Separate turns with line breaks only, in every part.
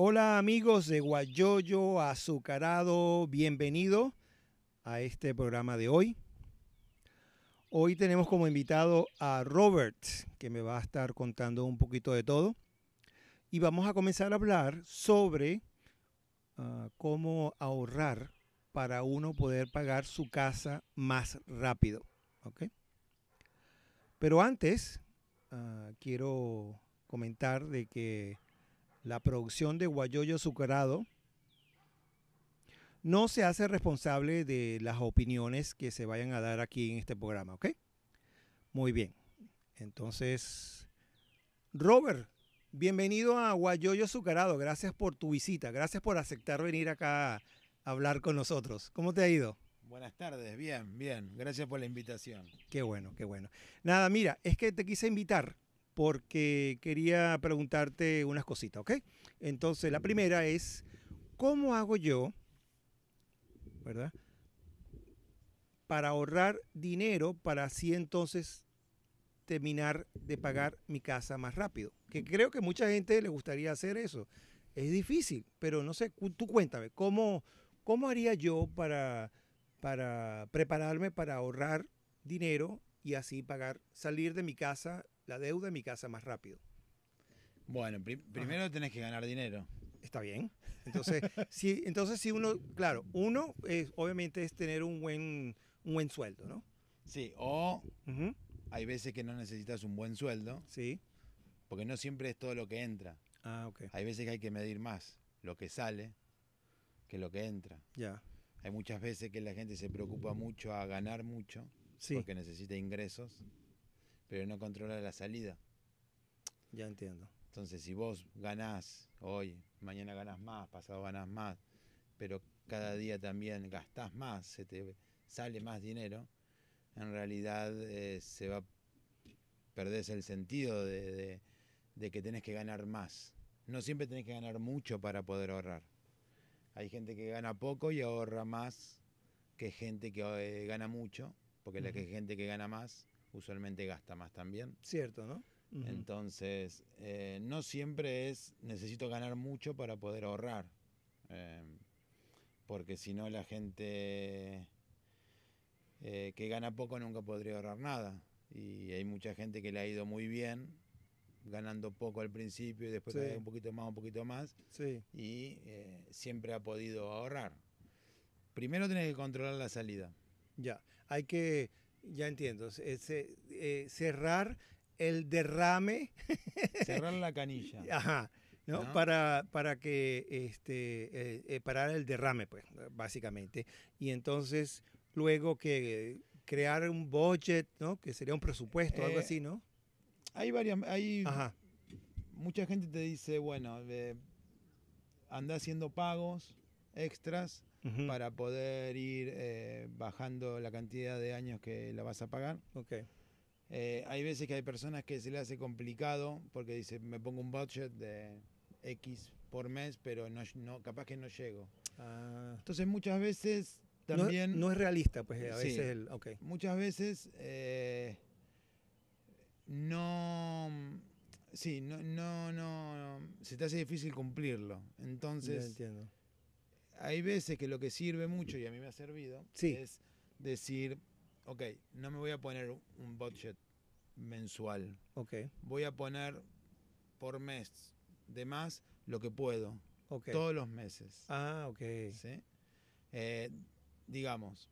Hola amigos de Guayoyo Azucarado, bienvenido a este programa de hoy. Hoy tenemos como invitado a Robert, que me va a estar contando un poquito de todo. Y vamos a comenzar a hablar sobre uh, cómo ahorrar para uno poder pagar su casa más rápido. Pero antes, uh, quiero comentar de que la producción de Guayoyo Azucarado no se hace responsable de las opiniones que se vayan a dar aquí en este programa, ¿ok? Muy bien. Entonces, Robert, bienvenido a Guayoyo Azucarado. Gracias por tu visita. Gracias por aceptar venir acá a hablar con nosotros. ¿Cómo te ha ido?
Buenas tardes, bien, bien. Gracias por la invitación.
Qué bueno, qué bueno. Nada, mira, es que te quise invitar porque quería preguntarte unas cositas, ¿ok? Entonces, la primera es, ¿cómo hago yo, verdad? Para ahorrar dinero para así entonces terminar de pagar mi casa más rápido. Que creo que mucha gente le gustaría hacer eso. Es difícil, pero no sé, tú cuéntame, ¿cómo, cómo haría yo para, para prepararme para ahorrar dinero y así pagar, salir de mi casa la deuda de mi casa más rápido.
Bueno, pri primero Ajá. tenés que ganar dinero.
Está bien. Entonces, si, entonces si uno, claro, uno es, obviamente es tener un buen, un buen sueldo, ¿no?
Sí, o uh -huh. hay veces que no necesitas un buen sueldo.
Sí.
Porque no siempre es todo lo que entra.
Ah, ok.
Hay veces que hay que medir más lo que sale que lo que entra.
Ya.
Hay muchas veces que la gente se preocupa mucho a ganar mucho
sí.
porque necesita ingresos pero no controla la salida.
Ya entiendo.
Entonces, si vos ganás hoy, mañana ganás más, pasado ganás más, pero cada día también gastás más, se te sale más dinero, en realidad eh, se va perdés el sentido de, de, de, que tenés que ganar más. No siempre tenés que ganar mucho para poder ahorrar. Hay gente que gana poco y ahorra más que gente que eh, gana mucho, porque uh -huh. la que gente que gana más usualmente gasta más también.
Cierto, ¿no?
Uh -huh. Entonces, eh, no siempre es necesito ganar mucho para poder ahorrar. Eh, porque si no, la gente eh, que gana poco nunca podría ahorrar nada. Y hay mucha gente que le ha ido muy bien, ganando poco al principio y después
sí.
un poquito más, un poquito más.
Sí.
Y siempre ha podido ahorrar. Primero tenés que controlar la salida.
Ya, hay que ya entiendo. Ese, eh, cerrar el derrame.
Cerrar la canilla.
Ajá. ¿no? ¿No? Para, para que este eh, eh, parar el derrame, pues, básicamente. Y entonces, luego que crear un budget, ¿no? Que sería un presupuesto, algo así, ¿no?
Hay varias. Hay
Ajá.
Mucha gente te dice, bueno, anda haciendo pagos extras
Uh -huh.
para poder ir eh, bajando la cantidad de años que la vas a pagar.
Okay.
Eh, hay veces que hay personas que se le hace complicado porque dice, me pongo un budget de X por mes, pero no, no capaz que no llego.
Ah.
Entonces muchas veces también...
No, no, es realista, pues a veces...
Sí,
el, okay.
Muchas veces eh, no... Sí, no, no, no, se te hace difícil cumplirlo. Entonces...
Ya entiendo
hay veces que lo que sirve mucho, y a mí me ha servido,
sí.
es decir, ok, no me voy a poner un budget mensual.
Okay.
Voy a poner por mes de más lo que puedo.
Okay.
Todos los meses.
Ah, ok.
¿Sí? Eh, digamos,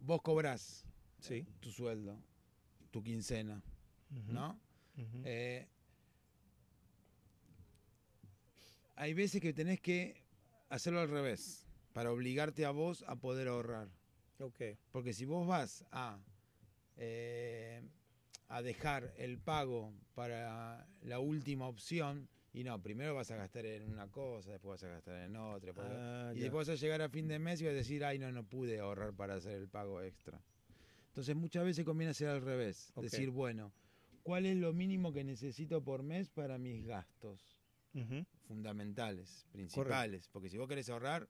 vos cobrás
sí.
tu sueldo, tu quincena, uh -huh. ¿no?
Uh -huh.
eh, hay veces que tenés que hacerlo al revés, para obligarte a vos a poder ahorrar.
Okay.
Porque si vos vas a, eh, a dejar el pago para la última opción, y no, primero vas a gastar en una cosa, después vas a gastar en otra,
ah,
y después vas a llegar a fin de mes y vas a decir, ay, no, no pude ahorrar para hacer el pago extra. Entonces muchas veces conviene hacer al revés,
okay.
decir, bueno, ¿cuál es lo mínimo que necesito por mes para mis gastos?
Uh -huh.
Fundamentales, principales. Correcto. Porque si vos querés ahorrar,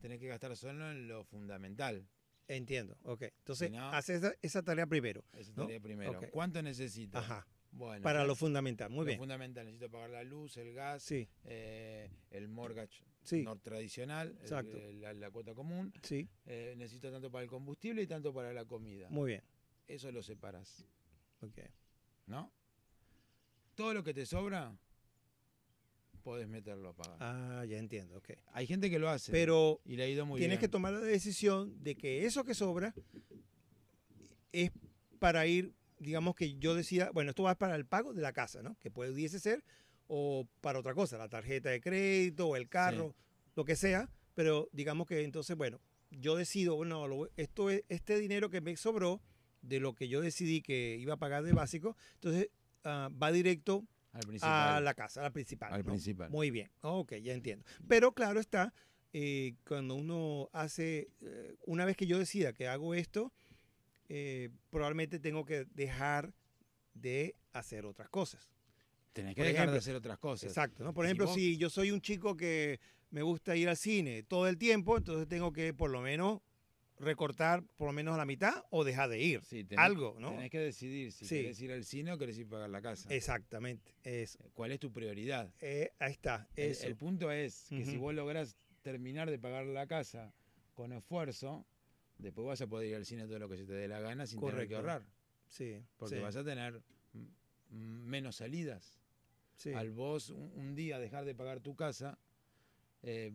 tenés que gastar solo en lo fundamental.
Entiendo, ok. Entonces, si no, haces esa, esa, tarea primero.
Esa tarea primero.
Okay.
¿Cuánto necesito?
Ajá.
Bueno,
para lo fundamental. Muy
lo
bien.
fundamental, necesito pagar la luz, el gas,
Sí,
eh, el mortgage
sí,
no tradicional,
Exacto.
el- la, la cuota común.
sí.
eh, necesito tanto para el combustible y tanto para la comida.
Muy bien.
Eso lo separas,
Ok.
¿no? Todo lo que te sobra, podés meterlo a pagar.
Ah, ya entiendo. Ok.
Hay gente que lo hace
Pero
y le ha ido muy
tienes que tomar la decisión de que eso que sobra es para ir, digamos que yo decía, bueno, esto va para el pago de la casa, ¿no? Que pudiese ser, o para otra cosa, la tarjeta de crédito o el carro, lo que sea, pero digamos que entonces, bueno, yo decido, bueno, lo- esto es, este dinero que me sobró de lo que yo decidí que iba a pagar de básico, entonces ah, va directo a
principal.
la casa, a la principal.
Al
¿no?
principal.
Muy bien, ok, ya entiendo. Pero claro está, eh, cuando uno hace, eh, una vez que yo decida que hago esto, eh, probablemente tengo que dejar de hacer otras cosas.
Tenés que
por
dejar
ejemplo,
de hacer otras cosas.
Exacto, ¿no? Por
si
ejemplo,
vos-
si yo soy un chico que me gusta ir al cine todo el tiempo, entonces tengo que por lo menos recortar por lo menos a la mitad o dejar de ir.
Sí, tenés,
Algo, ¿no?
tenés que decidir si
Sí.
querés ir al cine o querés ir a pagar la casa.
Exactamente, eso.
¿Cuál es tu prioridad?
Eh, ahí está,
El,
eso.
el punto es que si vos lográs terminar de pagar la casa con esfuerzo, después vas a poder ir al cine todo lo que se te dé la gana sin tener que
Correcto.
ahorrar.
sí,
Porque
sí,
vas a tener menos salidas.
sí,
Al vos un, un día dejar de pagar tu casa, eh,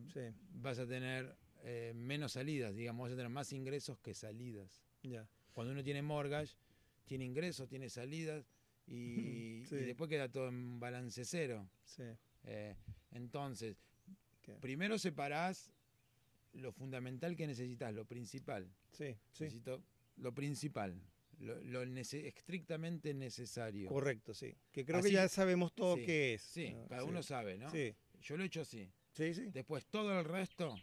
vas a tener eh, menos salidas, digamos, vas a tener más ingresos que salidas.
ya.
Cuando uno tiene mortgage, tiene ingresos, tiene salidas y,
Sí.
y después queda todo en balance cero.
Sí,
Eh, entonces, primero separás lo fundamental que necesitas, lo principal.
sí, sí.
Necesito lo principal, lo, lo nece- estrictamente necesario.
Correcto, sí. Que creo
Así-
que ya sabemos todo
sí,
qué es.
Sí,
¿no?
cada uno sabe, ¿no?
Sí,
Yo lo he hecho así.
sí, sí.
Después todo el resto,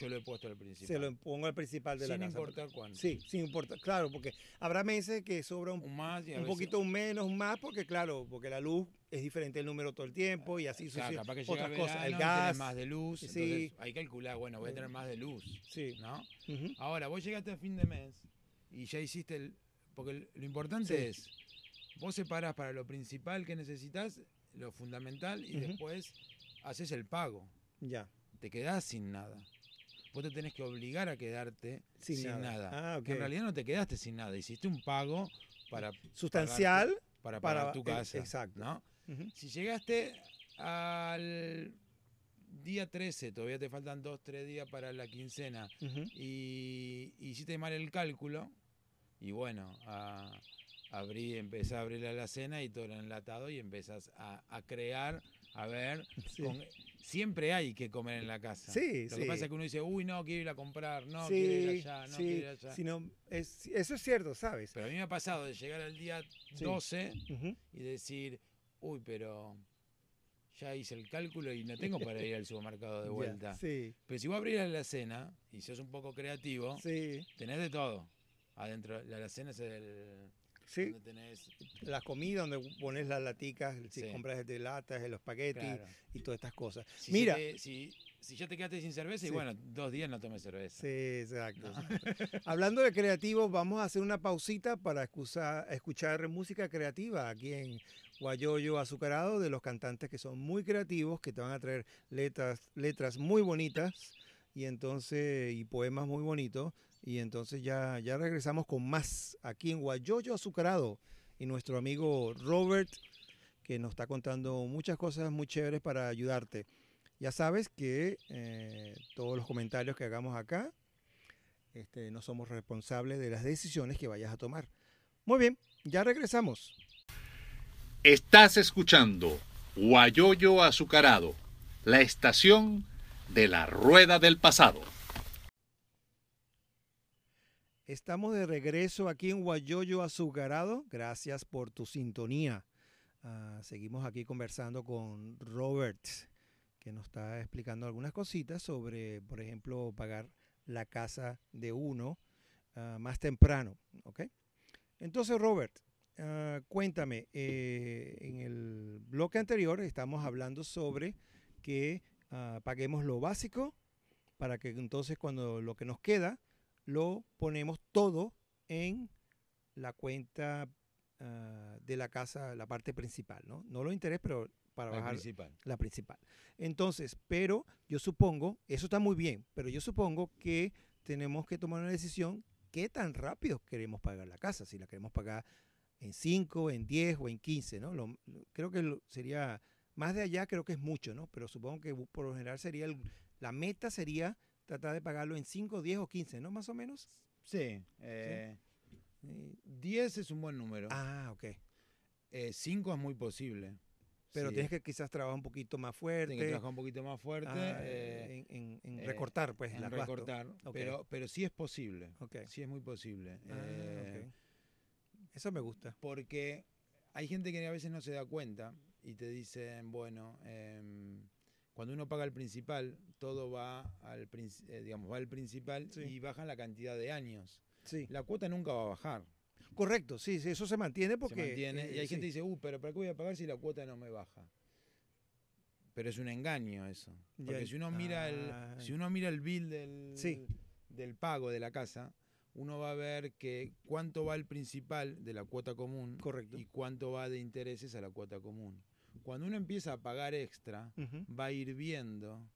yo lo he puesto al principal.
Se lo pongo al principal de
sin
la casa.
importar cuánto.
Sí, sin importar. Claro, porque habrá meses que sobra un,
Un más
un poquito un menos, un más, porque claro, porque la luz es diferente el número todo el tiempo y así
Claro, que llega
Otras
el
cosas,
verano
el gas.
más de luz,
sí.
entonces hay que calcular, bueno, voy a tener más de luz,
Sí.
¿no?
ujú,
Ahora, vos llegaste a fin de mes y ya hiciste el... Porque lo importante
Sí.
es, vos separás para lo principal que necesitas, lo fundamental, y
Ujú.
después haces el pago.
Ya.
Te quedás sin nada. Vos te tenés que obligar a quedarte
Sin
sin,
nada.
nada.
Ah,
en realidad no te quedaste sin nada, hiciste un pago para,
Sustancial.
para
Para-
pagar tu
eh,
casa.
exacto.
Si llegaste al día 13, todavía te faltan 2, 3 días para la quincena, y hiciste mal el cálculo, y bueno, a, abrí, empecé a abrir la alacena y todo era enlatado y empezás a, a crear, a ver,
sí.
con- siempre hay que comer en la casa.
Sí,
Lo
sí.
que pasa es que uno dice, uy, no, quiero ir a comprar, no, quiero ir allá, no quiero ir allá.
si no, es, eso es cierto, ¿sabes?
Pero a mí me ha pasado de llegar al día
Sí.
12
Ujú,
y decir, uy, pero ya hice el cálculo y no tengo para ir al supermercado de vuelta.
Sí,
Pero si vos abrís la alacena y sos un poco creativo, tenés de todo. Adentro, la alacena es el.
Sí.
Donde tenés.
La comida donde pones las laticas, si
Sí.
compras de latas, los espaguetis
Claro.
y todas estas cosas.
Si
Mira.
te- si, si ya te quedaste sin cerveza, y
Sí.
bueno, dos días no tomes cerveza.
Sí, exacto.
¿no?
Hablando de creativos, vamos a hacer una pausita para escuchar, escuchar música creativa aquí en Guayoyo Azucarado de los cantantes que son muy creativos, que te van a traer letras, letras muy bonitas y entonces y poemas muy bonitos. Y entonces ya, ya regresamos con más aquí en Guayoyo Azucarado y nuestro amigo Robert que nos está contando muchas cosas muy chéveres para ayudarte. Ya sabes que eh, todos los comentarios que hagamos acá este, no somos responsables de las decisiones que vayas a tomar. Muy bien, ya regresamos.
Estás escuchando Guayoyo Azucarado, la estación de la rueda del pasado.
Estamos de regreso aquí en Guayoyo Azucarado. Gracias por tu sintonía. Ah, seguimos aquí conversando con Robert, que nos está explicando algunas cositas sobre, por ejemplo, pagar la casa de uno ah, más temprano. ¿ok? Entonces, Robert, ah, cuéntame, eh, en el bloque anterior estamos hablando sobre que paguemos lo básico para que entonces cuando lo que nos queda lo ponemos todo en la cuenta ah, de la casa, la parte principal, ¿no? No los intereses, pero para
al
bajar
principal.
la principal. Entonces, pero yo supongo, eso está muy bien, pero yo supongo que tenemos que tomar una decisión qué tan rápido queremos pagar la casa, si la queremos pagar en 5, en 10 o en 15, ¿no? Lo- lo- creo que lo- sería, más de allá creo que es mucho, ¿no? Pero supongo que por lo general sería, el- la meta sería tratar de pagarlo en 5, 10 o 15, ¿no? Más o menos.
Sí. eh,
Eh,
10 es un buen número.
ah, ok.
5 es muy posible.
Pero
Sí,
tienes que quizás trabajar un poquito más fuerte.
tienes que trabajar un poquito más fuerte.
ah,
eh,
en, en- en
eh,
recortar, pues,
en
la
recortar. Pero, pero sí es posible.
Ok.
Sí es muy posible.
Ah,
eh,
ok. Eso me gusta.
Porque hay gente que a veces no se da cuenta y te dicen, bueno, em, cuando uno paga el principal, todo va al, eh, digamos, va al principal
Sí.
y baja la cantidad de años.
Sí.
La cuota nunca va a bajar.
Correcto, sí, sí, eso se mantiene porque...
se mantiene.
eh,
y hay
sí.
gente que dice, uh, pero ¿para qué voy a pagar si la cuota no me baja? Pero es un engaño eso. Porque si uno mira el,
Ah.
si uno mira el bill del,
Sí.
del pago de la casa, uno va a ver que cuánto va el principal de la cuota común
Correcto.
y cuánto va de intereses a la cuota común. Cuando uno empieza a pagar extra, va a ir viendo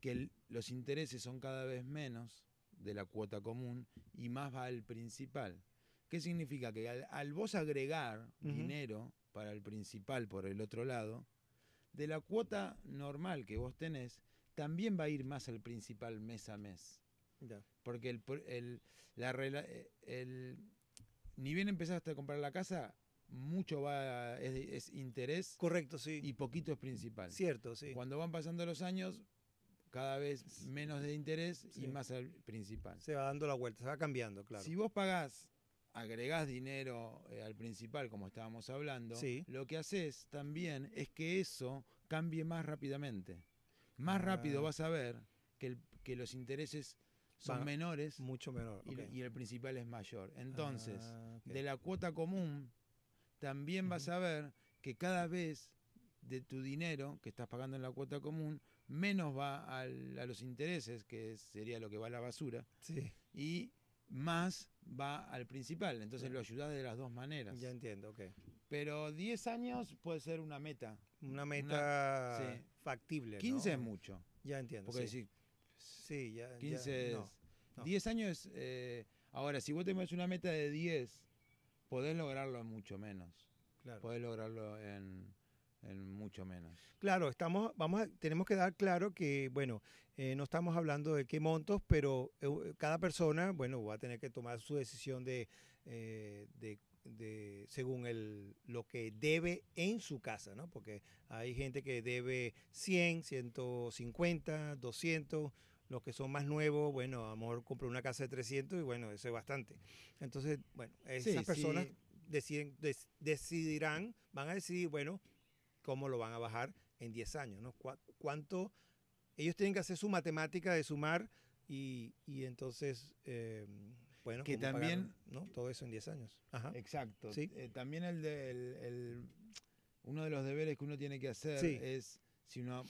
que el- los intereses son cada vez menos de la cuota común y más va al principal. ¿Qué significa? Que al, al vos agregar dinero para el principal por el otro lado, de la cuota normal que vos tenés, también va a ir más al principal mes a mes. Porque el, el- la el- ni bien empezaste a comprar la casa, mucho va es, es interés
Correcto, sí.
y poquito es principal.
Cierto, sí.
Cuando van pasando los años, cada vez menos de interés
Sí.
y más al principal.
Se va dando la vuelta, se va cambiando, claro.
Si vos pagás, agregás dinero eh, al principal, como estábamos hablando,
Sí.
lo que haces también es que eso cambie más rápidamente. Más rápido
Ah.
vas a ver que, el- que los intereses son
Van
menores
Mucho menor.
y, el principal es mayor. Entonces,
Ah,
de la cuota común, también vas a ver que cada vez de tu dinero que estás pagando en la cuota común, menos va al- a los intereses, que sería lo que va a la basura,
Sí,
y más va al principal. Entonces lo ayudas de las dos maneras.
ya entiendo, ok.
Pero 10 años puede ser una meta.
Una meta
sí.
factible,
15
¿no?
es mucho.
Ya entiendo,
Porque
sí. Sí, ya. ya,
15 es...
no, no.
10 años... eh, ahora, si vos tenés una meta de 10, podés lograrlo en mucho menos.
claro.
Podés lograrlo en, en mucho menos.
Claro, estamos, vamos a- tenemos que dar claro que, bueno, eh, no estamos hablando de qué montos, pero eh, cada persona, bueno, va a tener que tomar su decisión de, eh, de, de- según el, lo que debe en su casa, ¿no? Porque hay gente que debe 100, 150, 200, los que son más nuevos, bueno, a lo mejor compra una casa de 300 y bueno, eso es bastante. Entonces, bueno, esas
Sí,
personas
sí.
deciden, des- decidirán, van a decidir, bueno, cómo lo van a bajar en 10 años, ¿no? Cu- ¿Cuánto? Ellos tienen que hacer su matemática de sumar y, y entonces, eh, bueno,
Que
pagar,
también-
¿no? Todo eso en 10 años. Ajá.
Exacto.
Sí.
Eh, también el de, el- el- uno de los deberes que uno tiene que hacer es, si uno,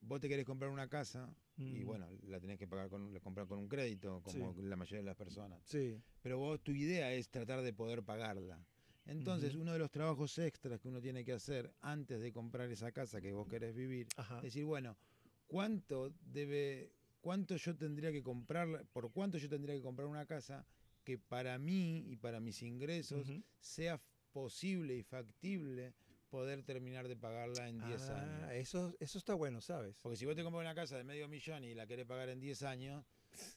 vos te querés comprar una casa, y
Mm,
bueno, la tenés que pagar con, comprar con un crédito, como
Sí.
la mayoría de las personas.
Sí,
Pero vos, tu idea es tratar de poder pagarla. Entonces, uno de los trabajos extras que uno tiene que hacer antes de comprar esa casa que vos querés vivir,
ajá.
es decir, bueno, ¿cuánto debe, cuánto yo tendría que comprar, por cuánto yo tendría que comprar una casa que para mí y para mis ingresos sea posible y factible poder terminar de pagarla en 10
Ah,
años?
Eso, eso está bueno, ¿sabes?
Porque si vos te compras una casa de medio millón y la querés pagar en 10 años,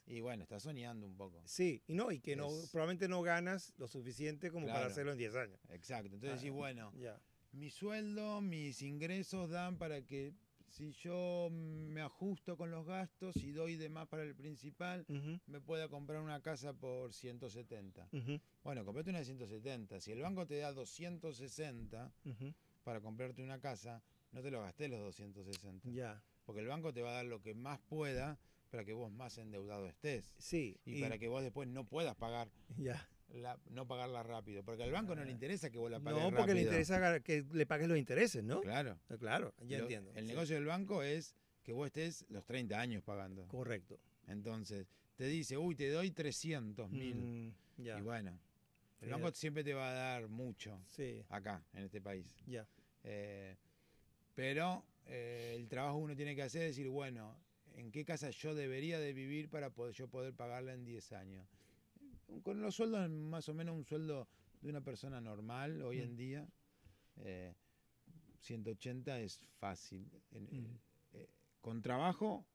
y bueno, estás soñando un poco.
Sí, y no, y que no, probablemente no ganas lo suficiente como para hacerlo en 10 años.
Exacto. Entonces decís,
Ah,
bueno,
Ya.
mi sueldo, mis ingresos dan para que si yo me ajusto con los gastos y doy de más para el principal, me pueda comprar una casa por 170.
ujú,
Bueno, comprate una de 170. Si el banco te da 260
ujú.
para comprarte una casa, no te lo gastés los 260.
Ya.
Porque el banco te va a dar lo que más pueda para que vos más endeudado estés.
Sí.
Y, para que vos después no puedas pagar
Ya.
La, no pagarla rápido. Porque al banco no le
Ah.
interesa que vos la pagues
No, porque le
rápido.
interesa que le pagues los intereses, ¿no?
Claro.
Ah, Claro, ya
Lo-
entiendo.
El
sí.
negocio del banco es que vos estés los 30 años pagando.
Correcto.
Entonces, te dice, uy, te doy 300 mil.
Mm, ya.
Y bueno, El banco siempre te va a dar mucho
Sí,
acá, en este país.
ya.
Eh, pero eh, el trabajo uno tiene que hacer es decir, bueno, ¿en qué casa yo debería de vivir para poder, yo poder pagarla en 10 años? Con los sueldos, más o menos un sueldo de una persona normal hoy en
Mm.
día, eh, 180 es fácil.
Mm.
eh, con trabajo,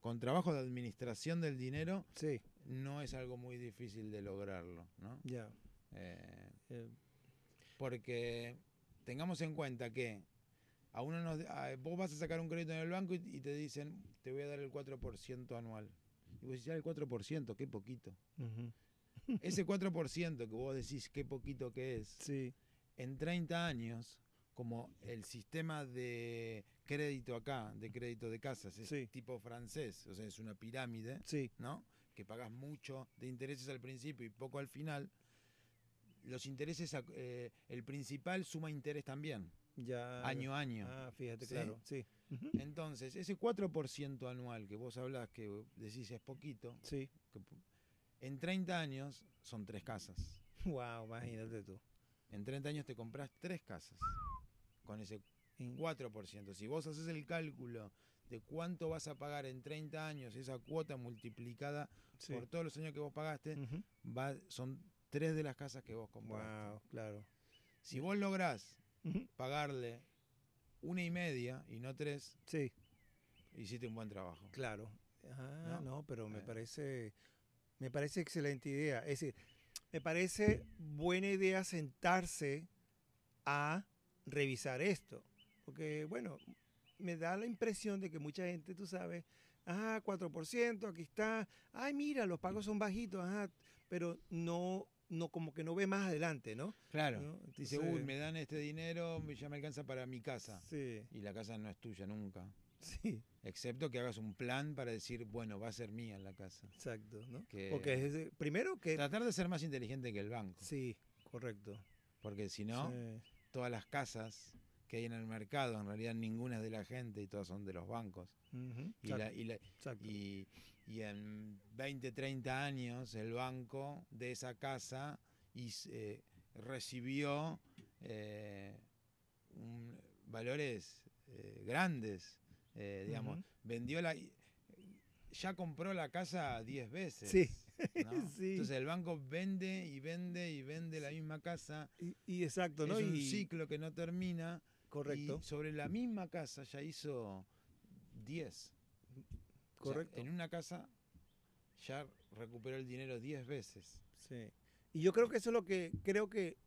con trabajo de administración del dinero,
Sí,
no es algo muy difícil de lograrlo, ¿no?
ya.
Eh,
Eh,
porque tengamos en cuenta que a uno nos, a- vos vas a sacar un crédito en el banco y, y te dicen, te voy a dar el 4% anual. Y vos decís, "Ah, el 4%, qué poquito.
ujú.
Ese 4% que vos decís qué poquito que es,
Sí,
en 30 años, como el sistema de crédito acá, de crédito de casas, es
Sí.
tipo francés, o sea, es una pirámide,
sí,
¿no? Que pagas mucho de intereses al principio y poco al final. Los intereses, eh, el principal suma interés también,
ya.
año a año.
Ah, fíjate,
¿Sí?
claro. Sí.
Entonces, ese 4% anual que vos hablás, que decís es poquito,
Sí.
que en 30 años son tres casas.
Wow, imagínate tú.
En 30 años te compras tres casas con ese
En-
4%. Si vos haces el cálculo de cuánto vas a pagar en 30 años, esa cuota multiplicada
Sí.
por todos los años que vos pagaste, va, son tres de las casas que vos compraste.
Wow, claro.
Si vos lográs pagarle una y media y no tres,
Sí,
hiciste un buen trabajo.
claro. Ah,
¿No?
no, pero me
Eh.
parece, me parece excelente idea. Es decir, me parece buena idea sentarse a revisar esto. Porque, bueno, me da la impresión de que mucha gente, tú sabes, ah, 4%, aquí está, ay, mira, los pagos son bajitos, ajá, pero no, no como que no ve más adelante, ¿no?
Claro.
¿No?
Dice, uy, me dan este dinero, ya me alcanza para mi casa.
Sí,
Y la casa no es tuya nunca.
Sí,
Excepto que hagas un plan para decir, bueno, va a ser mía la casa.
exacto, ¿no?
Que-
Porque es, primero que...
Tratar de ser más inteligente que el banco.
Sí, correcto.
Porque si no,
Sí,
todas las casas que hay en el mercado, en realidad ninguna es de la gente y todas son de los bancos.
ujú,
Y, la- y la- y- y en 20, 30 años el banco de esa casa y, eh, recibió eh, un- valores eh, grandes, eh, digamos, vendió la... Ya compró la casa 10 veces.
Sí,
¿no?
sí.
Entonces el banco vende y vende y vende la misma casa.
Y, y exacto, ¿no?
Es un
y,
ciclo que no termina.
correcto,
Y sobre la misma casa ya hizo 10. O sea,
correcto.
en una casa ya recuperó el dinero 10 veces.
Sí. Y yo creo que eso es lo que creo que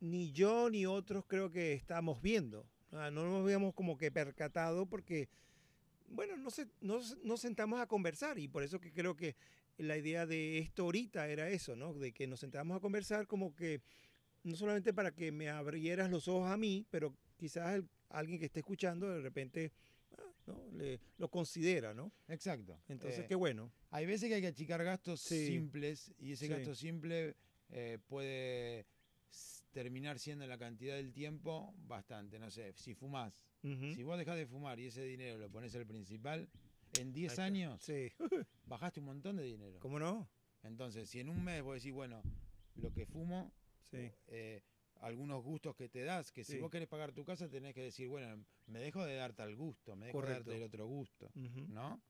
ni yo ni otros creo que estamos viendo. No nos habíamos como que percatado porque, bueno, no, se, no s- nos sentamos a conversar y por eso que creo que la idea de esto ahorita era eso, ¿no? De que nos sentamos a conversar como que no solamente para que me abrieras los ojos a mí, pero quizás el- alguien que esté escuchando de repente ah, ¿no? Le- lo considera, ¿no?
Exacto.
Entonces,
Eh,
qué bueno.
Hay veces que hay que achicar gastos
Sí.
simples y ese
Sí.
gasto simple eh, puede terminar siendo en la cantidad del tiempo bastante. No sé, si fumás, si vos dejás de fumar y ese dinero lo pones al principal, en
Ahí
10
está.
años
Sí,
bajaste un montón de dinero.
¿cómo no?
Entonces, si en un mes vos decís, bueno, lo que fumo,
Sí,
eh, algunos gustos que te das, que si
Sí.
vos querés pagar tu casa tenés que decir, bueno, me dejo de dar tal gusto, me dejo de darte el otro gusto, ¿no?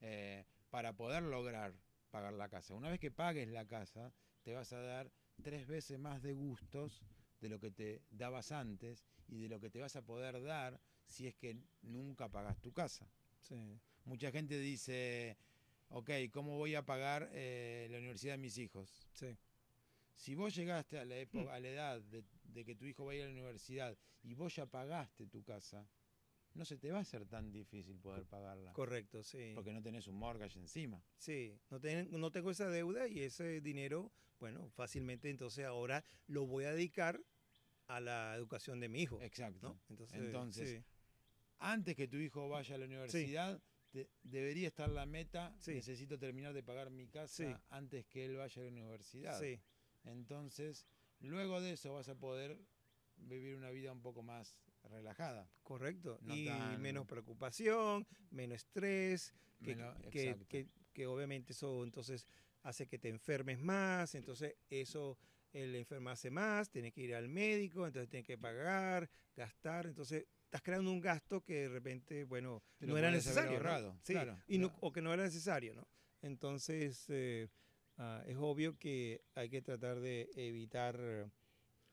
Eh, para poder lograr pagar la casa. Una vez que pagues la casa, te vas a dar tres veces más de gustos de lo que te dabas antes y de lo que te vas a poder dar si es que nunca pagas tu casa.
sí,
Mucha gente dice, ok, ¿cómo voy a pagar eh, la universidad de mis hijos?
sí.
Si vos llegaste a la época, a la edad de, de que tu hijo va a ir a la universidad y vos ya pagaste tu casa, no se te va a hacer tan difícil poder pagarla.
Correcto, sí.
Porque no tenés un mortgage encima.
Sí, no, ten- no tengo esa deuda y ese dinero, bueno, fácilmente entonces ahora lo voy a dedicar a la educación de mi hijo.
Exacto.
¿no? Entonces,
Entonces,
sí,
Antes que tu hijo vaya a la universidad, te- debería estar la meta,
Sí.
necesito terminar de pagar mi casa antes que él vaya a la universidad.
sí,
Entonces, luego de eso vas a poder vivir una vida un poco más relajada.
correcto.
No
y
tan-
menos preocupación, menos estrés, que,
Menos-
que, que- que obviamente eso entonces hace que te enfermes más, entonces eso el enfermarse más, tienes que ir al médico, entonces tienes que pagar, gastar, entonces estás creando un gasto que de repente, bueno,
Te
no era necesario. ¿no?
ahorrado,
Sí,
claro,
y no-
claro.
o que no era necesario, ¿no? Entonces, eh, ah, es obvio que hay que tratar de evitar...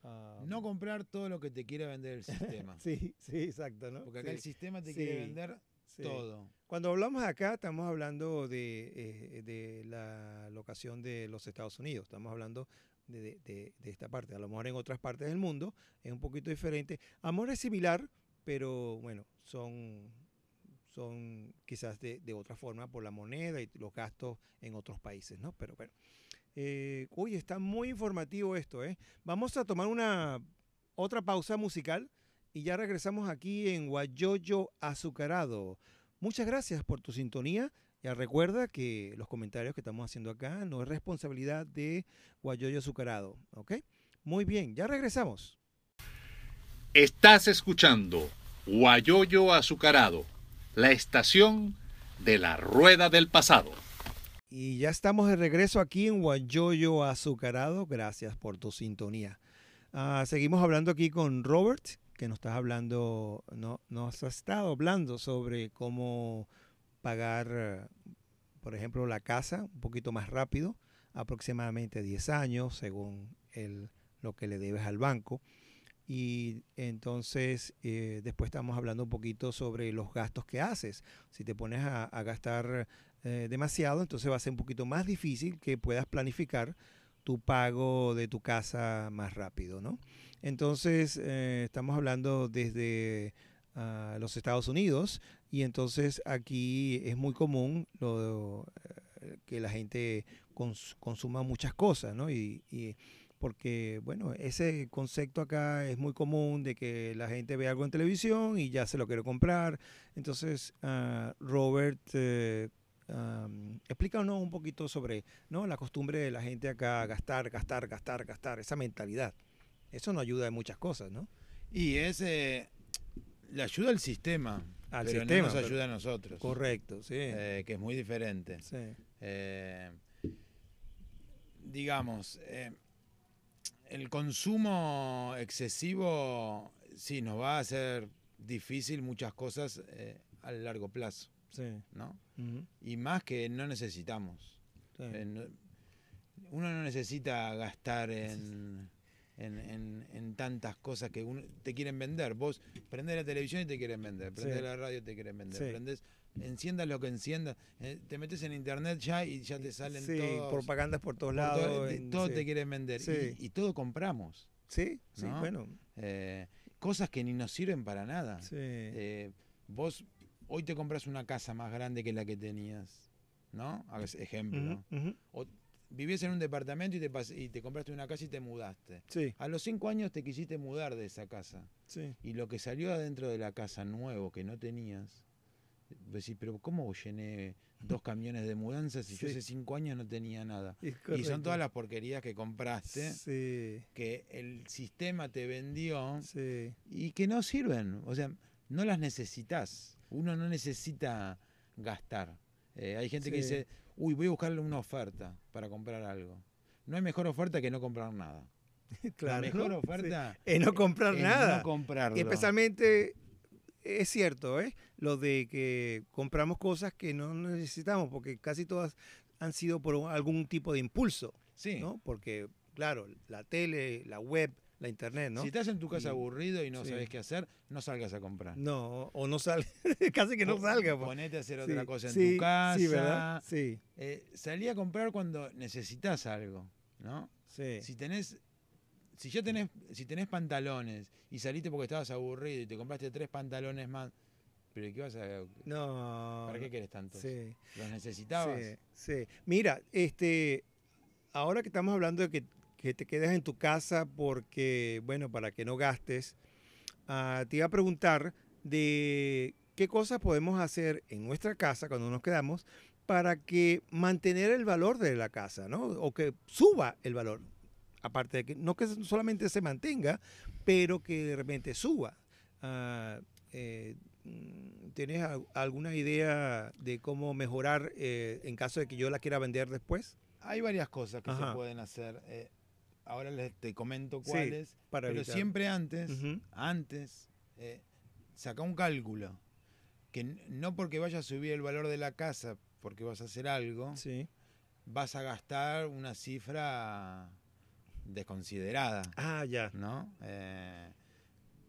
ah,
No comprar todo lo que te quiere vender el sistema.
Sí, sí, exacto, ¿no?
Porque acá
Sí,
el sistema te
sí,
quiere vender
sí.
todo.
Cuando hablamos acá, estamos hablando de, eh, de la locación de los Estados Unidos. Estamos hablando de, de- esta parte. A lo mejor en otras partes del mundo es un poquito diferente. Amor es similar, pero bueno, son, son quizás de, de otra forma por la moneda y los gastos en otros países, ¿no? Pero bueno. Eh, oye, está muy informativo esto, ¿eh? Vamos a tomar una otra pausa musical y ya regresamos aquí en Guayoyo Azucarado. Muchas gracias por tu sintonía. Ya recuerda que los comentarios que estamos haciendo acá no es responsabilidad de Guayoyo Azucarado, ¿ok? Muy bien, ya regresamos.
Estás escuchando Guayoyo Azucarado, la estación de la rueda del pasado.
Y ya estamos de regreso aquí en Guayoyo Azucarado. Gracias por tu sintonía. Ah, seguimos hablando aquí con Robert, que nos estás hablando, no, nos ha estado hablando sobre cómo pagar, por ejemplo, la casa un poquito más rápido, aproximadamente 10 años, según el, lo que le debes al banco. Y entonces eh, después estamos hablando un poquito sobre los gastos que haces. Si te pones a gastar eh, demasiado, entonces va a ser un poquito más difícil que puedas planificar tu pago de tu casa más rápido, ¿no? Entonces, eh, estamos hablando desde ah, los Estados Unidos y entonces aquí es muy común lo, eh, que la gente cons- consuma muchas cosas, ¿no? Y, y porque, bueno, ese concepto acá es muy común de que la gente ve algo en televisión y ya se lo quiere comprar. Entonces, ah, Robert, am, explícanos un poquito sobre ¿no? la costumbre de la gente acá gastar, gastar, gastar, gastar, esa mentalidad. Eso no ayuda en muchas cosas, ¿no?
Y es eh, le ayuda al sistema,
Al
pero
sistema,
no nos
pero-
ayuda a nosotros.
Correcto, sí.
eh, que es muy diferente.
sí.
Eh, digamos, el consumo excesivo sí nos va a hacer difícil muchas cosas a largo plazo,
sí.
¿no? Y más que no necesitamos.
sí.
Eh, no- uno no necesita gastar en, en, en- en tantas cosas que uno, te quieren vender. Vos prendés la televisión y te quieren vender, prendés
Sí.
la radio y te quieren vender,
Sí.
prendés, enciendas lo que enciendas, eh, te metes en internet ya y ya te salen
sí,
todos.
propagandas por todos
por
lados.
todo,
en-
todo te quieren vender y, y todo compramos.
Sí, sí,
¿no?
bueno.
eh, cosas que ni nos sirven para nada. Eh, vos hoy te compras una casa más grande que la que tenías, ¿no? Ejemplo.
Ujú,
Vivías en un departamento y te, y te compraste una casa y te mudaste.
Sí,
A los cinco años te quisiste mudar de esa casa.
sí.
Y lo que salió adentro de la casa nuevo que no tenías, decís, pero ¿cómo llené dos camiones de mudanzas si yo hace cinco años no tenía nada? Y son todas las porquerías que compraste,
Sí,
que el sistema te vendió
sí.
y que no sirven. O sea, no las necesitas. Uno no necesita gastar. Eh, hay gente que dice, uy, voy a buscarle una oferta para comprar algo. No hay mejor oferta que no comprar nada.
Claro.
La mejor oferta
Es no comprar
es
nada.
no comprarlo.
Y especialmente es cierto, ¿eh? Lo de que compramos cosas que no necesitamos, porque casi todas han sido por algún tipo de impulso,
Sí.
¿no? Porque, claro, la tele, la web, la internet, ¿no?
Si estás en tu casa
Y-
aburrido y no
sí.
sabes qué hacer, no salgas a comprar.
No, o no sale, casi que no
Po-
salga. pues.
Ponete a hacer
Sí,
otra cosa en
sí,
tu casa.
Sí, ¿verdad? Sí,
Eh, salí a comprar cuando necesitas algo, ¿no?
sí.
Si tenés, si ya tenés, si tenés pantalones y saliste porque estabas aburrido y te compraste tres pantalones más, pero ¿qué vas a,
No.
¿para qué querés tantos?
Sí.
¿Los necesitabas?
Sí, sí. Mira, este, ahora que estamos hablando de que, que te quedes en tu casa porque, bueno, para que no gastes, ah, te iba a preguntar de qué cosas podemos hacer en nuestra casa cuando nos quedamos para que mantener el valor de la casa, ¿no? O que suba el valor. Aparte de que no que solamente se mantenga, pero que de repente suba. Eh, mm, ¿Tienes al- alguna idea de cómo mejorar eh, en caso de que yo la quiera vender después?
Hay varias cosas que
Ajá.
se pueden hacer. Eh, ahora les te comento
Sí,
cuáles,
para
pero
evitar.
siempre antes, antes, eh, saca un cálculo. Que no porque vaya a subir el valor de la casa, porque vas a hacer algo,
Sí.
vas a gastar una cifra desconsiderada,
Ah, ya.
¿no? Eh,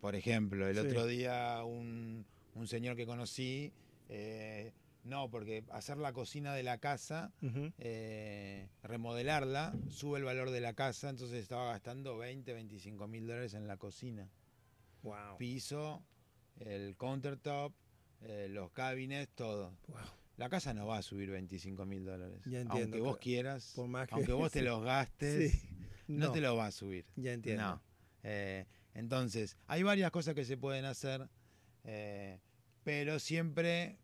por ejemplo, el
Sí.
otro día un, un señor que conocí, eh, no, porque hacer la cocina de la casa eh, remodelarla, sube el valor de la casa, entonces estaba gastando 20, 25 mil dólares en la cocina.
Wow.
Piso, el countertop, eh, los cabinets, todo.
Wow.
La casa no va a subir 25 mil dólares.
Ya entiendo,
aunque vos quieras,
Por más que-
aunque vos te los gastes,
Sí.
no. te lo va a subir.
Ya entiendo.
No. Eh, entonces, hay varias cosas que se pueden hacer, pero siempre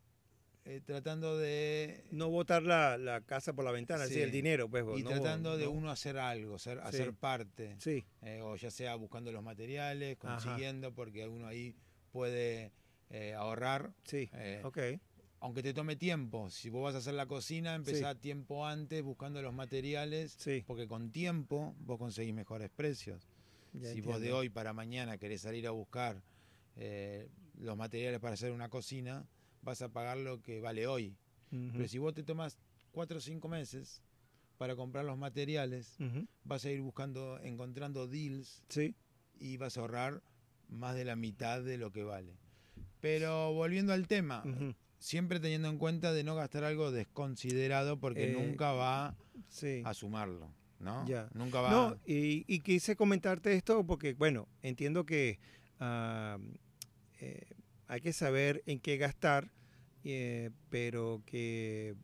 eh, tratando de
No botar la, la casa por la ventana, sí,
Sí.
el dinero, pues.
y
no-
tratando de
no-
uno hacer algo, ser,
Sí.
hacer parte,
Sí,
eh, o ya sea buscando los materiales,
Ajá.
consiguiendo, porque uno ahí puede eh, ahorrar,
sí.
eh,
Ok.
aunque te tome tiempo. Si vos vas a hacer la cocina, empezá tiempo antes buscando los materiales,
Sí.
porque con tiempo vos conseguís mejores precios.
ya
si vos de hoy para mañana querés salir a buscar los materiales para hacer una cocina, vas a pagar lo que vale hoy. Pero si vos te tomás cuatro o cinco meses para comprar los materiales, vas a ir buscando, encontrando deals
Sí.
y vas a ahorrar más de la mitad de lo que vale. Pero volviendo al tema, siempre teniendo en cuenta de no gastar algo desconsiderado porque
Eh,
nunca va
Sí.
a sumarlo, ¿no?
Ya.
Nunca va
No, y, y quise comentarte esto porque, bueno, entiendo que ah, eh, hay que saber en qué gastar, eh, pero que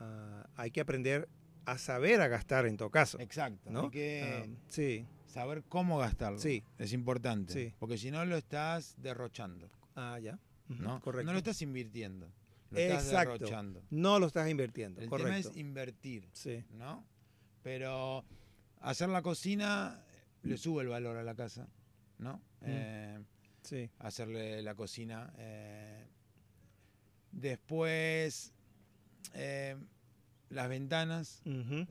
ah, hay que aprender a saber a gastar en todo caso.
Exacto.
¿no?
Hay que
Ah, sí,
saber cómo gastarlo.
Sí.
Es importante.
Sí.
Porque si no lo estás derrochando,
ah, ya.
¿no?
Correcto.
No lo estás invirtiendo. Lo estás
Exacto.
derrochando.
No lo estás invirtiendo,
El
correcto.
tema es invertir,
Sí,
¿no? Pero hacer la cocina le sube el valor a la casa, ¿no?
Mm.
Eh,
sí.
hacerle la cocina. eh, después, eh, las ventanas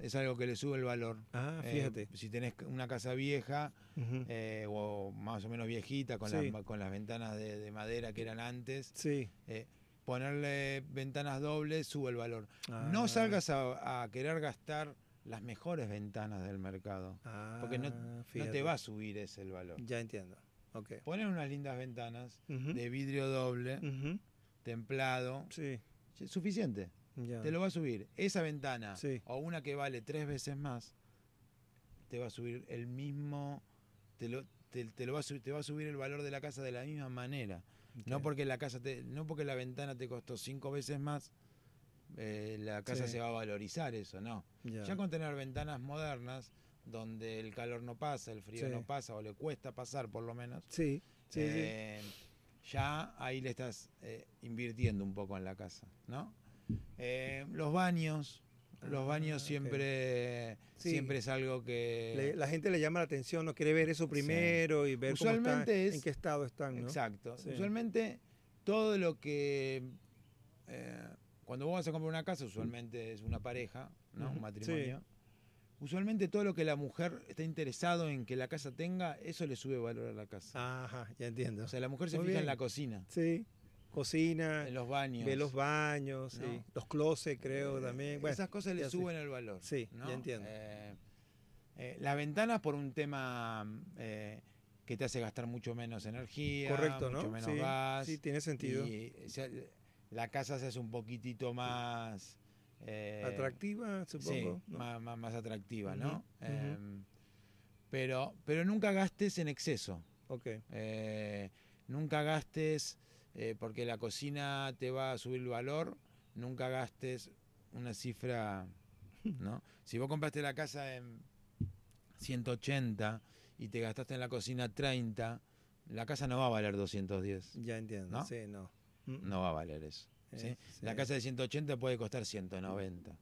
es algo que le sube el valor.
Ah,
Eh,
fíjate.
si tenés una casa vieja eh, o más o menos viejita, con,
Sí.
las, con las ventanas de, de madera que eran antes,
Sí.
eh, ponerle ventanas dobles sube el valor.
Ah,
No salgas a, a querer gastar las mejores ventanas del mercado, porque no,
ah,
no te va a subir ese el valor.
Ya entiendo. Ok.
Poner unas lindas ventanas de vidrio doble. Templado,
Sí,
es suficiente,
ya.
te lo va a subir. Esa ventana
Sí.
o una que vale tres veces más, te va a subir el mismo, te lo, te, te lo va a subir, te va a subir el valor de la casa de la misma manera. No porque la casa te, no porque la ventana te costó cinco veces más, eh, la casa
Sí.
se va a valorizar eso, no.
Ya.
Ya con tener ventanas modernas, donde el calor no pasa, el frío
Sí.
no pasa, o le cuesta pasar por lo menos,
Sí, sí,
eh, ya ahí le estás eh, invirtiendo un poco en la casa, ¿no? Eh, los baños, los
Ah,
baños siempre,
Sí.
siempre es algo que...
Le- la gente le llama la atención, no quiere ver eso primero y ver cómo está,
Usualmente es-
en qué estado están, ¿no?
Exacto.
Sí.
Usualmente todo lo que... eh, cuando vos vas a comprar una casa, usualmente es una pareja, ¿no? Un matrimonio. Usualmente todo lo que la mujer está interesado en que la casa tenga, eso le sube valor a la casa.
Ajá, ya entiendo.
O sea, la mujer se
Muy
fija en la cocina,
sí, cocina,
en los baños.
ve los baños, los closets creo
Eh,
también. Bueno,
Esas cosas le
sí.
suben el valor.
Sí,
¿no?
ya entiendo.
Eh, eh, las ventanas por un tema que te hace gastar mucho menos energía,
correcto,
mucho
¿no?
menos
sí,
gas.
sí, tiene sentido.
y, o sea, la casa se hace un poquitito más eh,
Atractiva,
sí,
supongo. ¿no?
más, más- más atractiva, ¿no? Em, pero, pero nunca gastes en exceso.
Ok,
Eh, nunca gastes eh, porque la cocina te va a subir el valor. Nunca gastes una cifra, ¿no? Si vos compraste la casa en 180 y te gastaste en la cocina 30, la casa no va a valer 210.
ya entiendo.
¿No?
Sí, no.
No va a valer eso. ¿Sí?
eh,
La
sí.
casa de 180 puede costar 190.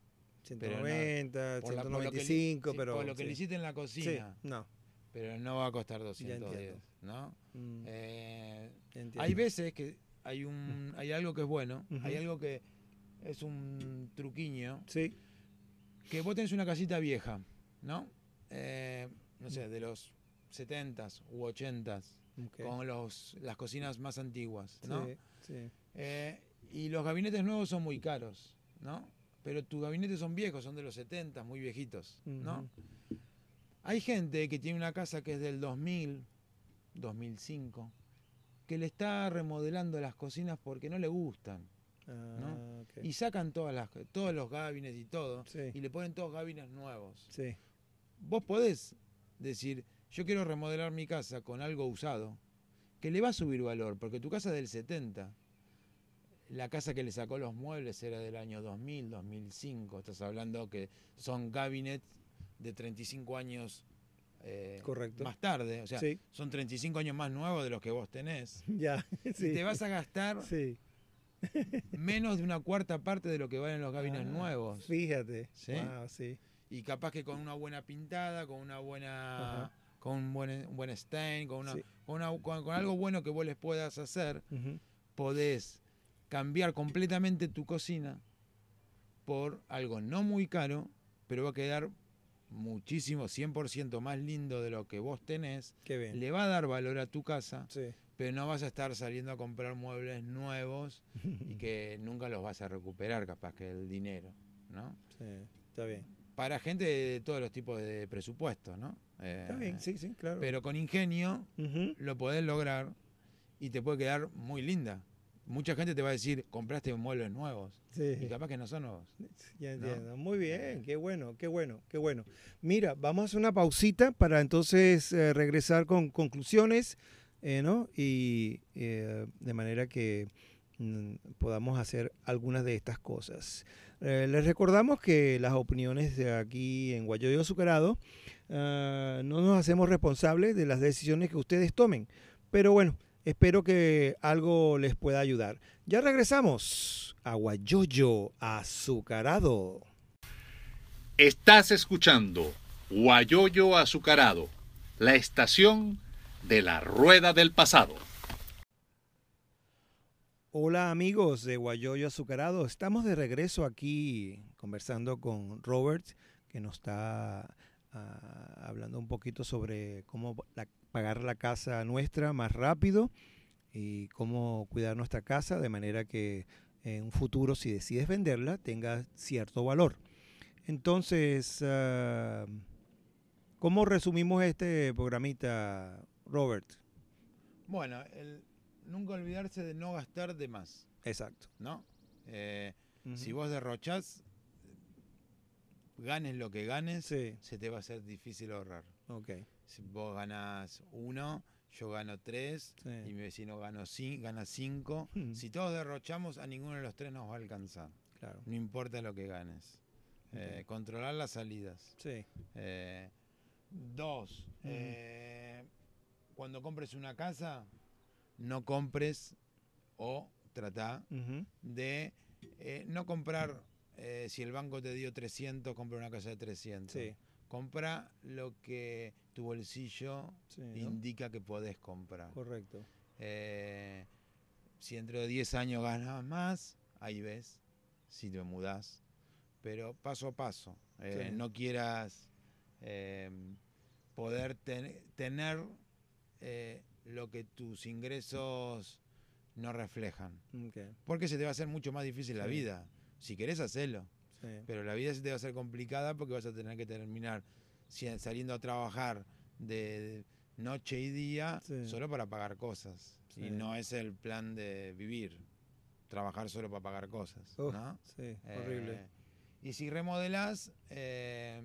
pero no,
190,
Por la- por lo que le-
195,
sí,
pero.
por lo que le hiciste en la cocina,
no.
pero no va a costar 210,
entiendo.
¿no?
mm,
Eh. Hay veces que hay un hay algo que es bueno,
Ujú.
hay algo que es un truquiño,
Sí,
que vos tenés una casita vieja, ¿no? Eh, no sé, de los 70s u 80s,
Ok.
con los, las cocinas más antiguas, ¿no?
Sí, sí.
Eh, y los gabinetes nuevos son muy caros, ¿no? Pero tus gabinetes son viejos, son de los 70, muy viejitos, ¿no? Hay gente que tiene una casa que es del 2000, 2005, que le está remodelando las cocinas porque no le gustan.
Ah, ok.
Y sacan todas las, todos los gabinetes y todo,
Sí.
y le ponen todos gabines nuevos.
Sí.
Vos podés decir, yo quiero remodelar mi casa con algo usado, que le va a subir valor, porque tu casa es del 70. La casa que le sacó los muebles era del año 2000, 2005. Estás hablando que son gabinets de 35 años eh,
Correcto.
más tarde. O sea,
sí.
son 35 años más nuevos de los que vos tenés.
Ya. Sí.
Y te vas a gastar
Sí.
menos de una cuarta parte de lo que valen los gabines
Ah,
nuevos.
Fíjate.
Sí.
Wow, sí.
y capaz que con una buena pintada, con una buena,
Ajá.
con un buen, un buen stain, con, una, con, una- con- con algo bueno que vos les puedas hacer, podés cambiar completamente tu cocina por algo no muy caro, pero va a quedar muchísimo, 100% más lindo de lo que vos tenés.
Qué bien.
Le va a dar valor a tu casa,
Sí.
pero no vas a estar saliendo a comprar muebles nuevos y que nunca los vas a recuperar, capaz que el dinero, ¿no?
Sí, Está bien.
para gente de todos los tipos de presupuestos, ¿no?
Está
Eh,
bien, sí, sí, claro.
Pero con ingenio lo podés lograr y te puede quedar muy linda. Mucha gente te va a decir, compraste muebles nuevos.
Sí.
Y capaz que no son nuevos.
Ya
¿no?
entiendo. Muy bien, qué bueno, qué bueno, qué bueno. Mira, vamos a hacer una pausita para entonces eh, regresar con conclusiones, eh, ¿no? Y eh, de manera que mm, podamos hacer algunas de estas cosas. Eh, les recordamos que las opiniones de aquí en Guayoyo Azucarado ah, no nos hacemos responsables de las decisiones que ustedes tomen. Pero bueno, espero que algo les pueda ayudar. Ya regresamos a Guayoyo Azucarado.
Estás escuchando Guayoyo Azucarado, la estación de la rueda del pasado.
Hola amigos de Guayoyo Azucarado, estamos de regreso aquí conversando con Robert, que nos está ah, hablando un poquito sobre cómo la- pagar la casa nuestra más rápido y cómo cuidar nuestra casa de manera que en un futuro, si decides venderla, tenga cierto valor. Entonces, ah, ¿cómo resumimos este programita, Robert?
Bueno, el, nunca olvidarse de no gastar de más,
Exacto.
¿no? Eh, Si
Ujú.
vos derrochás, ganes lo que ganes,
Sí,
se te va a hacer difícil ahorrar.
ok.
Si vos ganás uno, yo gano tres,
Sí.
y mi vecino gano gana cinco.
Mm.
Si todos derrochamos, a ninguno de los tres nos va a alcanzar.
Claro.
No importa lo que ganes. Eh, controlar las salidas.
Sí.
Eh, dos,
Ujú.
eh, cuando compres una casa, no compres o trata de no comprar, eh, si el banco te dio 300, compra una casa de 300.
Sí.
Compra lo que tu bolsillo
Sí, ¿no?
indica que podés comprar.
Correcto.
Eh, si dentro de 10 años ganas más, ahí ves, si te mudás. Pero paso a paso. Eh,
Sí.
No quieras eh, poder ten- tener eh, lo que tus ingresos no reflejan. Porque se te va a hacer mucho más difícil la vida. Si querés hacerlo.
sí.
Pero la vida se te va a hacer complicada porque vas a tener que terminar saliendo a trabajar de noche y día
Sí.
solo para pagar cosas.
Sí.
Y no es el plan de vivir, trabajar solo para pagar cosas. ¿no?
Sí, horrible.
Eh, y si remodelás, eh,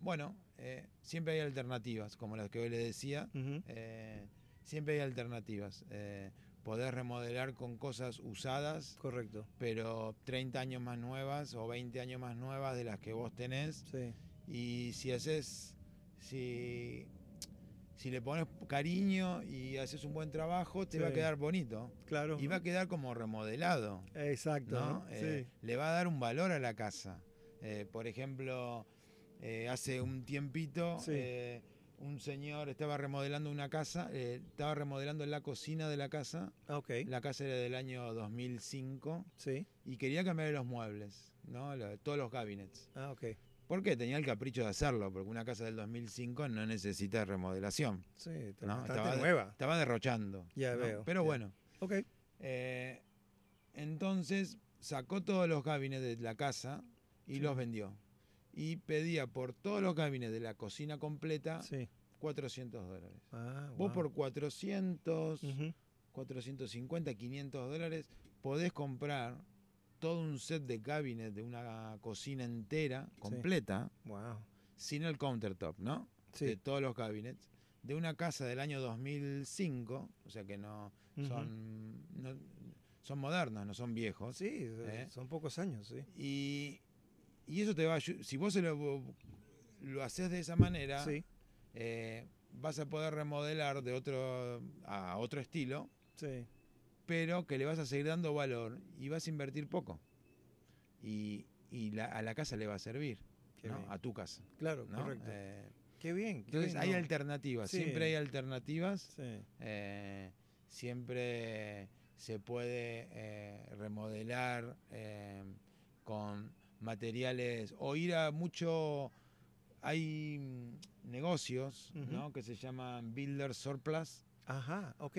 bueno, eh, siempre hay alternativas, como las que hoy le decía. Eh, siempre hay alternativas. Podés remodelar con cosas usadas
Correcto.
pero 30 años más nuevas o 20 años más nuevas de las que vos tenés.
Sí.
Y si haces, si, si le pones cariño y haces un buen trabajo, te va a quedar bonito.
Claro.
Y va a quedar como remodelado.
Exacto.
¿no?
¿no?
Eh, Le va a dar un valor a la casa. Eh, por ejemplo, eh, hace un tiempito,
Sí.
Un señor estaba remodelando una casa, eh, estaba remodelando la cocina de la casa.
Ah, Ok.
La casa era del año 2005
Sí.
y quería cambiar los muebles, ¿no? Lo- todos los gabinets.
Ah, ok.
¿Por qué? Tenía el capricho de hacerlo, porque una casa del 2005 no necesita remodelación.
Sí,
No, estaba de-
nueva.
Estaba derrochando.
Ya
¿no?
veo,
Pero
ya.
bueno,
Ok.
eh, entonces sacó todos los gabinetes de la casa y
Sí.
los vendió. Y pedía por todos los gabinetes de la cocina completa
Sí.
400 dólares.
Ah,
Vos
wow.
por 400,
Ujú.
450, 500 dólares podés comprar todo un set de cabinets de una cocina entera, completa,
Wow.
sin el countertop, ¿no?
Sí.
De todos los cabinets, de una casa del año 2005, o sea que no son, no- son modernos, no son viejos.
Sí,
¿Eh?
son pocos años, sí.
Y, y eso te va a si vos se lo, lo haces de esa manera,
Sí,
eh, vas a poder remodelar de otro a otro estilo,
sí.
pero que le vas a seguir dando valor y vas a invertir poco. Y, y la- a la casa le va a servir, a tu casa.
Claro,
¿no?
correcto.
Eh,
qué bien. qué
entonces
bien,
hay
no.
alternativas,
Sí.
siempre hay alternativas,
Sí.
eh, siempre se puede eh, remodelar con materiales o ir a mucho... Hay negocios. ¿no? que se llaman Builder Surplus.
Ajá, ok.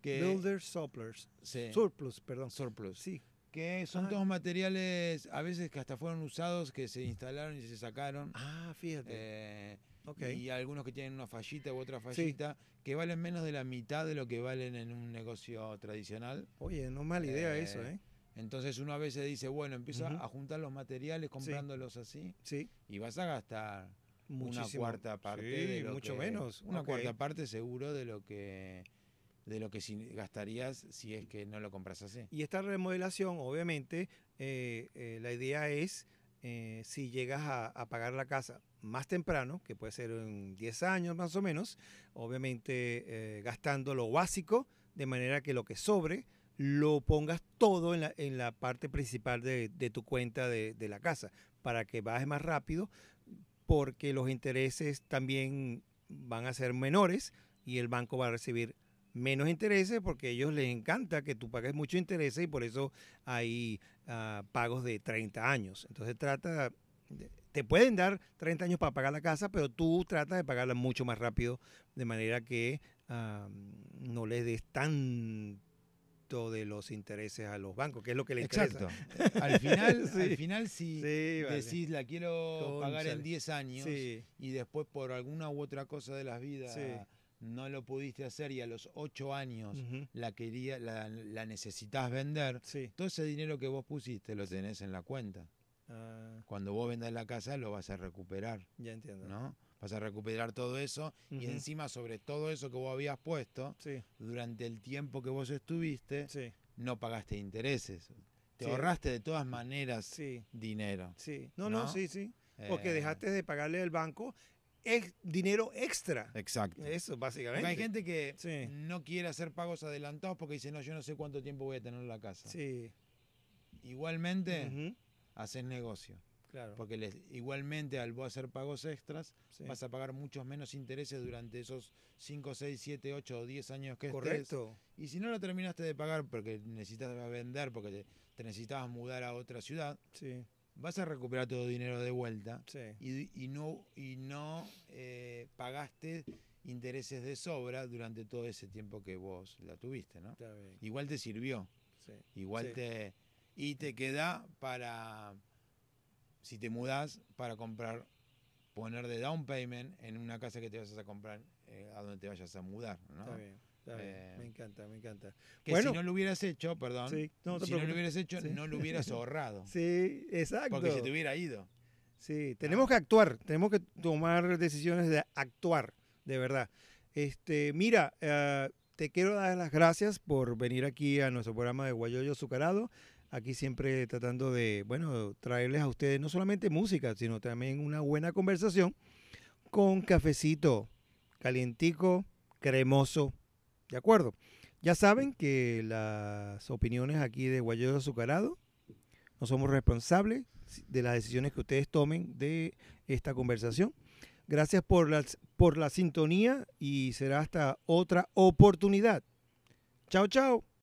Que,
Builder surplus.
sí,
Surplus, perdón.
surplus.
Sí.
que son
Ah.
todos materiales, a veces que hasta fueron usados, que se instalaron y se sacaron.
Ah, fíjate.
eh,
ok.
Y algunos que tienen una fallita u otra fallita, que valen menos de la mitad de lo que valen en un negocio tradicional.
Oye, no mala idea eso,
eh,
¿eh?
Entonces uno a veces dice, bueno, empieza a juntar los materiales comprándolos así
Sí.
y vas a gastar
Muchísimo.
una cuarta parte
Sí,
de lo
mucho
que-
menos.
Una cuarta parte seguro de lo que de lo que gastarías si es que no lo compras así.
Y esta remodelación, obviamente, eh, eh, la idea es, eh, si llegas a, a pagar la casa más temprano, que puede ser en 10 años más o menos, obviamente gastando lo básico, de manera que lo que sobre lo pongas todo en la, en la parte principal de, de tu cuenta de, de la casa, para que bajes más rápido, porque los intereses también van a ser menores y el banco va a recibir menos intereses porque a ellos les encanta que tú pagues mucho interés y por eso hay ah, pagos de 30 años. Entonces trata, te pueden dar 30 años para pagar la casa, pero tú tratas de pagarla mucho más rápido de manera que ah, no les des de los intereses a los bancos, que es lo que
Exacto.
interesa.
al final,
Sí.
al final si
Sí, vale.
decís la quiero pagar en 10 años
Sí,
y después por alguna u otra cosa de las vidas no lo pudiste hacer y a los 8 años la quería la, la necesitas vender, todo ese dinero que vos pusiste lo tenés en la cuenta.
Ah,
Cuando vos vendas la casa lo vas a recuperar,
ya entiendo.
¿no? Vas a recuperar todo eso y encima sobre todo eso que vos habías puesto
Sí,
durante el tiempo que vos estuviste,
sí,
no pagaste intereses. Te
Sí.
ahorraste de todas maneras dinero.
sí. No, no,
¿No?
sí, sí. Porque
Eh,
dejaste de pagarle al banco ex- dinero extra.
Exacto.
Eso, básicamente.
Porque hay gente que
Sí.
no quiere hacer pagos adelantados porque dice, no, yo no sé cuánto tiempo voy a tener la casa.
Sí.
Igualmente, haces negocio.
Claro.
Porque les- igualmente al vos hacer pagos extras,
sí.
vas a pagar muchos menos intereses durante esos 5, 6, 7, 8 o 10 años que estés.
Correcto.
Y si no lo terminaste de pagar porque necesitas vender, porque te, te necesitabas mudar a otra ciudad,
Sí,
vas a recuperar todo dinero de vuelta
sí.
y, y no, y no eh, pagaste intereses de sobra durante todo ese tiempo que vos la tuviste, ¿no? Igual te sirvió, igual te... Y te queda para, si te mudás, para comprar, poner de down payment en una casa que te vas a comprar eh, a donde te vayas a mudar, ¿no?
Está bien. Está bien.
Eh,
Me encanta, me encanta.
Que
Bueno.
si no lo hubieras hecho, perdón,
Sí, no
si no lo hubieras hecho,
Sí.
no lo hubieras ahorrado.
Sí, exacto.
Porque se te hubiera ido.
Sí, tenemos que actuar, tenemos que tomar decisiones de actuar, de verdad. Este, mira, eh, te quiero dar las gracias por venir aquí a nuestro programa de Guayoyo Azucarado. Aquí siempre tratando de, bueno, traerles a ustedes no solamente música, sino también una buena conversación con cafecito calientico, cremoso, ¿de acuerdo? Ya saben que las opiniones aquí de Guayoyo Azucarado no somos responsables de las decisiones que ustedes tomen de esta conversación. Gracias por la, por la sintonía y será hasta otra oportunidad. Chao, chao.